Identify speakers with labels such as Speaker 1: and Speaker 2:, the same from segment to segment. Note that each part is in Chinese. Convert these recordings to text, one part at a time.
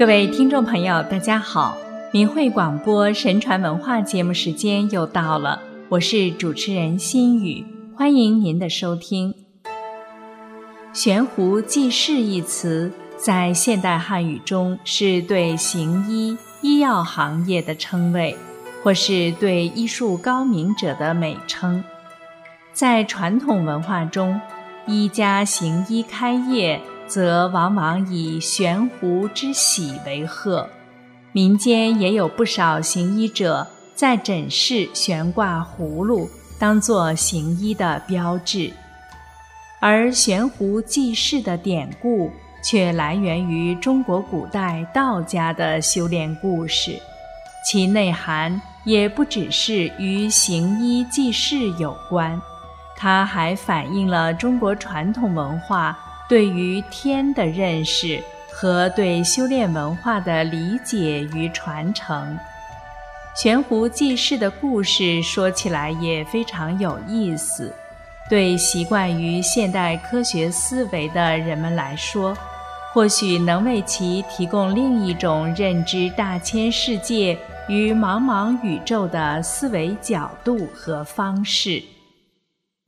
Speaker 1: 各位听众朋友，大家好！明慧广播神传文化节目时间又到了，我是主持人心雨，欢迎您的收听。悬壶济世一词在现代汉语中是对行医医药行业的称谓，或是对医术高明者的美称。在传统文化中，医家行医开业。则往往以悬壶之喜为贺，民间也有不少行医者在诊室悬挂葫芦，当做行医的标志。而悬壶济世的典故却来源于中国古代道家的修炼故事，其内涵也不只是与行医济世有关，它还反映了中国传统文化。对于天的认识和对修炼文化的理解与传承，悬壶济世的故事说起来也非常有意思。对习惯于现代科学思维的人们来说，或许能为其提供另一种认知大千世界与茫茫宇宙的思维角度和方式。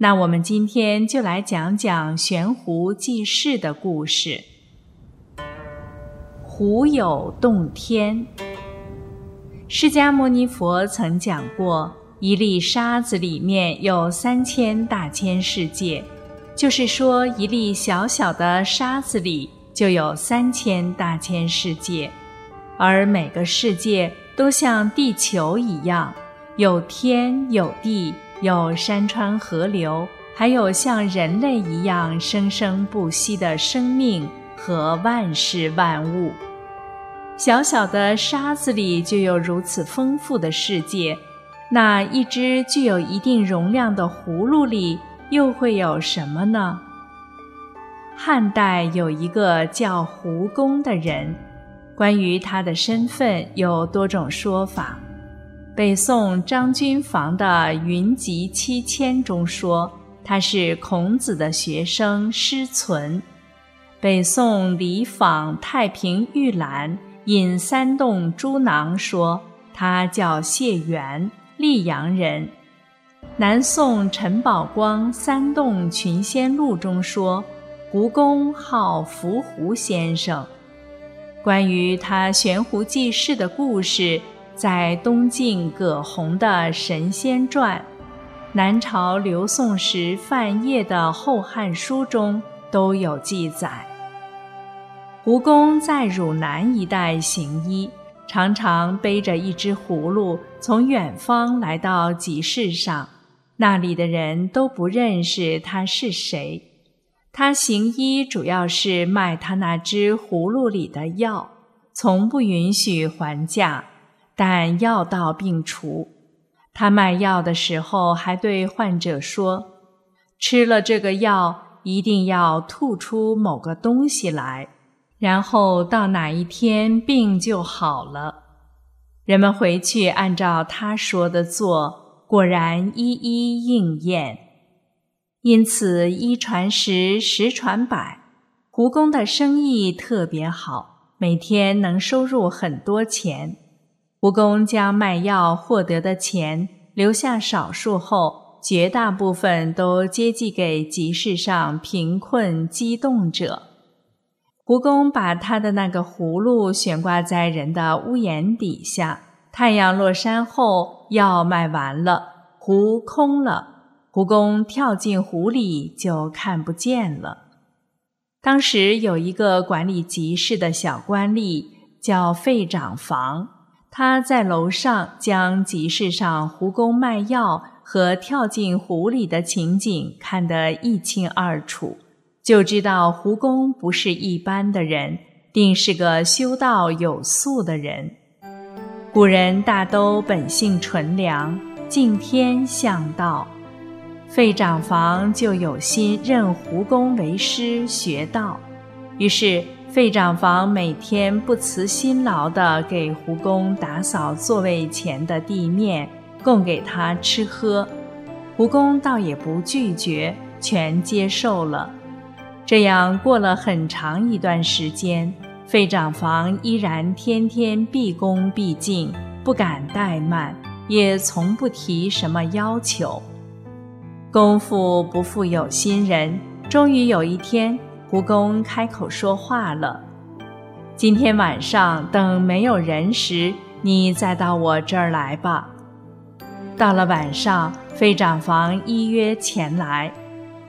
Speaker 1: 那我们今天就来讲讲悬壶济世的故事。壶有洞天。释迦牟尼佛曾讲过，一粒沙子里面有三千大千世界，就是说，一粒小小的沙子里就有三千大千世界，而每个世界都像地球一样，有天有地。有山川河流，还有像人类一样生生不息的生命和万事万物。小小的沙子里就有如此丰富的世界，那一只具有一定容量的葫芦里又会有什么呢？汉代有一个叫胡公的人，关于他的身份有多种说法。北宋张君房的《云集七千》中说他是孔子的学生师存。北宋李昉《太平御览·引三洞诸囊》说他叫谢元，溧阳人。南宋陈宝光《三洞群仙录》中说胡公号伏狐先生。关于他悬壶济世的故事。在东晋葛洪的《神仙传》，南朝刘宋时范晔的《后汉书》中都有记载。胡公在汝南一带行医，常常背着一只葫芦从远方来到集市上，那里的人都不认识他是谁。他行医主要是卖他那只葫芦里的药，从不允许还价。但药到病除，他卖药的时候还对患者说：“吃了这个药，一定要吐出某个东西来，然后到哪一天病就好了。”人们回去按照他说的做，果然一一应验。因此一传十，十传百，胡公的生意特别好，每天能收入很多钱。胡公将卖药获得的钱留下少数后，绝大部分都接济给集市上贫困激动者。胡公把他的那个葫芦悬挂在人的屋檐底下，太阳落山后，药卖完了，壶空了，胡公跳进湖里就看不见了。当时有一个管理集市的小官吏，叫费长房。他在楼上将集市上胡公卖药和跳进湖里的情景看得一清二楚，就知道胡公不是一般的人，定是个修道有素的人。古人大都本性纯良，敬天向道，费长房就有心认胡公为师学道，于是。费长房每天不辞辛劳地给胡公打扫座位前的地面，供给他吃喝。胡公倒也不拒绝，全接受了。这样过了很长一段时间，费长房依然天天毕恭毕敬，不敢怠慢，也从不提什么要求。功夫不负有心人，终于有一天，胡公开口说话了：“今天晚上等没有人时，你再到我这儿来吧。”到了晚上，费长房依约前来。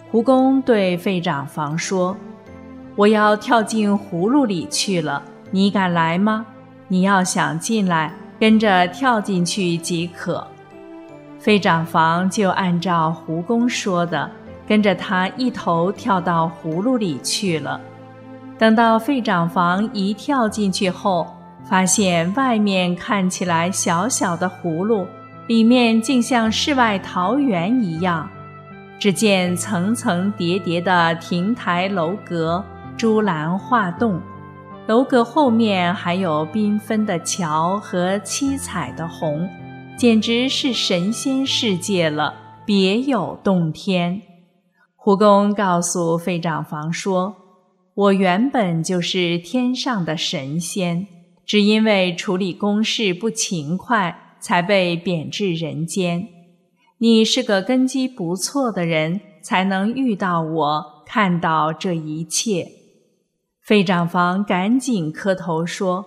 Speaker 1: 胡公对费长房说：“我要跳进葫芦里去了，你敢来吗？你要想进来，跟着跳进去即可。”费长房就按照胡公说的，跟着他一头跳到葫芦里去了。等到费长房一跳进去后，发现外面看起来小小的葫芦，里面竟像世外桃源一样。只见层层叠叠的亭台楼阁、朱栏画栋，楼阁后面还有缤纷的桥和七彩的虹，简直是神仙世界了，别有洞天。胡公告诉费长房说：“我原本就是天上的神仙，只因为处理公事不勤快，才被贬至人间。”你是个根基不错的人，才能遇到我，看到这一切。费长房赶紧磕头说：“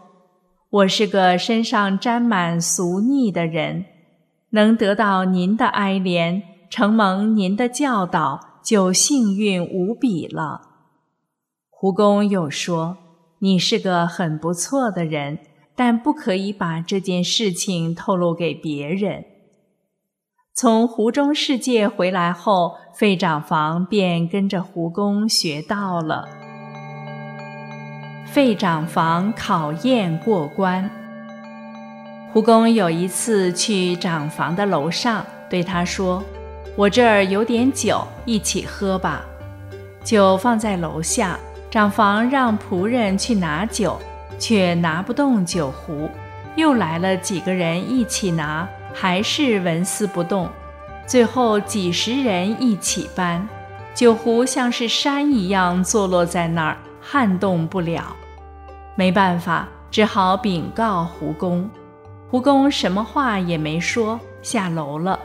Speaker 1: 我是个身上沾满俗腻的人，能得到您的哀怜，承蒙您的教导，就幸运无比了。”胡公又说：“你是个很不错的人，但不可以把这件事情透露给别人。”从湖中世界回来后，费长房便跟着胡公学道了。费长房考验过关。胡公有一次去长房的楼上，对他说：“我这儿有点酒，一起喝吧。”酒放在楼下，长房让仆人去拿酒，却拿不动酒壶，又来了几个人一起拿。还是纹丝不动，最后几十人一起搬，酒壶像是山一样坐落在那儿，撼动不了。没办法，只好禀告胡公。胡公什么话也没说，下楼了，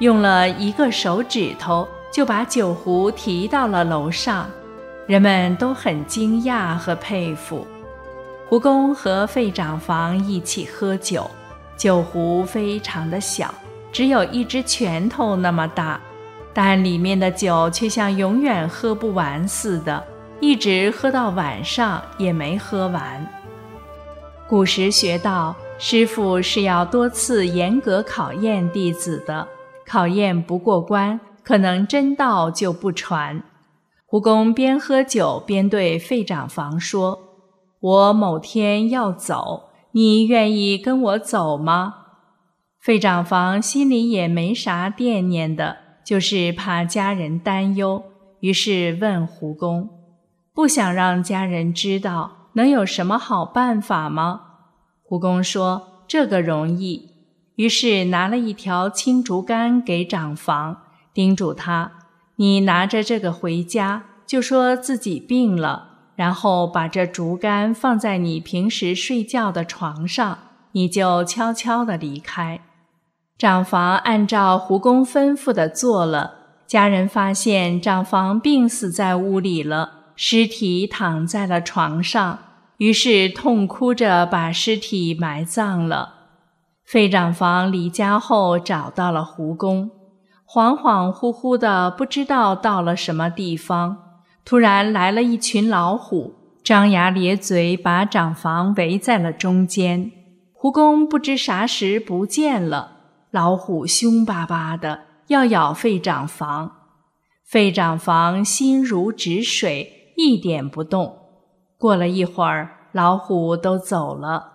Speaker 1: 用了一个手指头就把酒壶提到了楼上。人们都很惊讶和佩服。胡公和费长房一起喝酒。酒壶非常的小，只有一只拳头那么大，但里面的酒却像永远喝不完似的，一直喝到晚上也没喝完。古时学道，师傅是要多次严格考验弟子的，考验不过关，可能真道就不传。胡公边喝酒边对费长房说：“我某天要走。”你愿意跟我走吗？费长房心里也没啥惦念的，就是怕家人担忧，于是问胡公：“不想让家人知道，能有什么好办法吗？”胡公说：“这个容易。”于是拿了一条青竹竿给长房，叮嘱他：“你拿着这个回家，就说自己病了。”然后把这竹竿放在你平时睡觉的床上，你就悄悄地离开。长房按照胡公吩咐的做了。家人发现长房病死在屋里了，尸体躺在了床上，于是痛哭着把尸体埋葬了。费长房离家后找到了胡公，恍恍惚惚的不知道到了什么地方。突然来了一群老虎，张牙咧嘴，把长房围在了中间。胡公不知啥时不见了，老虎凶巴巴的要咬费长房。费长房心如止水，一点不动。过了一会儿，老虎都走了。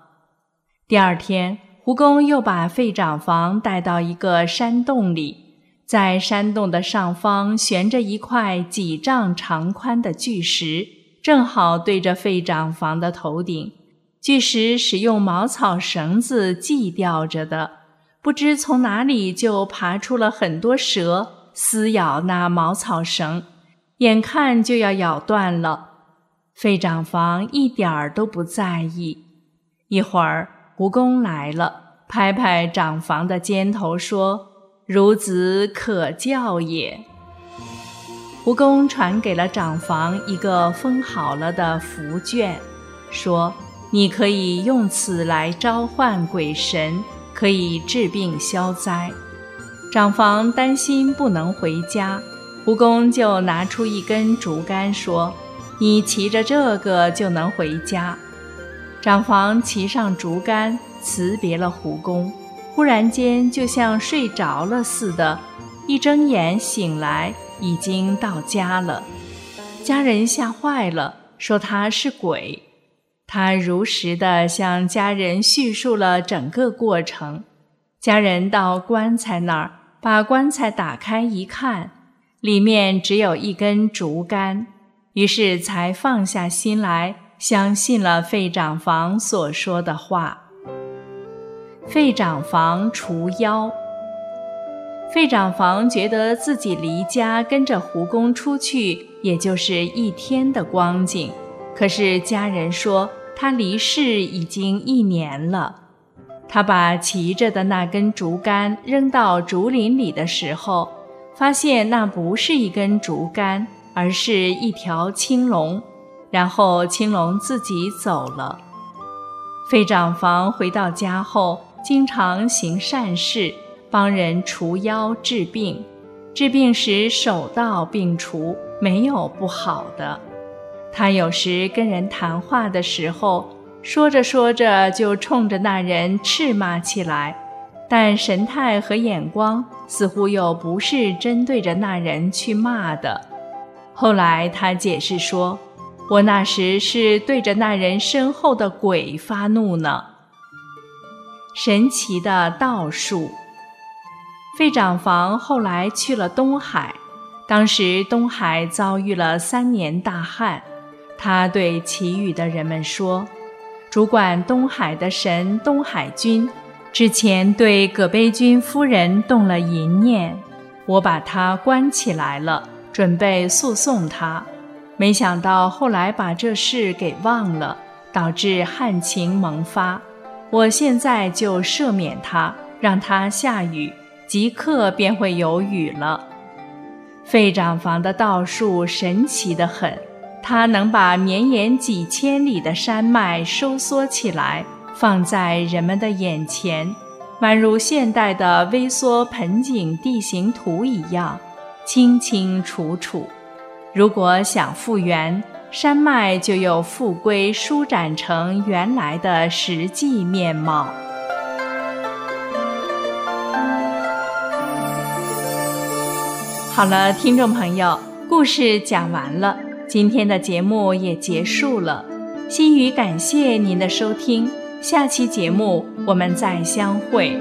Speaker 1: 第二天，胡公又把费长房带到一个山洞里。在山洞的上方悬着一块几丈长宽的巨石，正好对着费长房的头顶。巨石是用茅草绳子系吊着的，不知从哪里就爬出了很多蛇，撕咬那茅草绳，眼看就要咬断了。费长房一点儿都不在意。一会儿，蜈蚣来了，拍拍长房的肩头说：“孺子可教也。”蜈蚣传给了长房一个封好了的符卷，说：“你可以用此来召唤鬼神，可以治病消灾。”长房担心不能回家，蜈蚣就拿出一根竹竿说：“你骑着这个就能回家。”长房骑上竹竿，辞别了胡公，忽然间就像睡着了似的，一睁眼醒来。已经到家了，家人吓坏了，说他是鬼。他如实的向家人叙述了整个过程。家人到棺材那儿，把棺材打开一看，里面只有一根竹竿，于是才放下心来，相信了费长房所说的话。费长房除妖。费长房觉得自己离家跟着胡公出去，也就是一天的光景。可是家人说他离世已经一年了。他把骑着的那根竹竿扔到竹林里的时候，发现那不是一根竹竿，而是一条青龙。然后青龙自己走了。费长房回到家后，经常行善事。帮人除妖治病，治病时手到病除，没有不好的。他有时跟人谈话的时候，说着说着就冲着那人斥骂起来，但神态和眼光似乎又不是针对着那人去骂的。后来他解释说：“我那时是对着那人身后的鬼发怒呢。”神奇的道术。费长房后来去了东海，当时东海遭遇了三年大旱。他对其余的人们说：“主管东海的神东海君，之前对葛悲君夫人动了淫念，我把他关起来了，准备诉讼他。没想到后来把这事给忘了，导致旱情萌发。我现在就赦免他，让他下雨。”即刻便会有雨了。费长房的道术神奇的很，他能把绵延几千里的山脉收缩起来，放在人们的眼前，宛如现代的微缩盆景地形图一样，清清楚楚。如果想复原，山脉就又复归舒展成原来的实际面貌。好了，听众朋友，故事讲完了，今天的节目也结束了。心语感谢您的收听，下期节目我们再相会。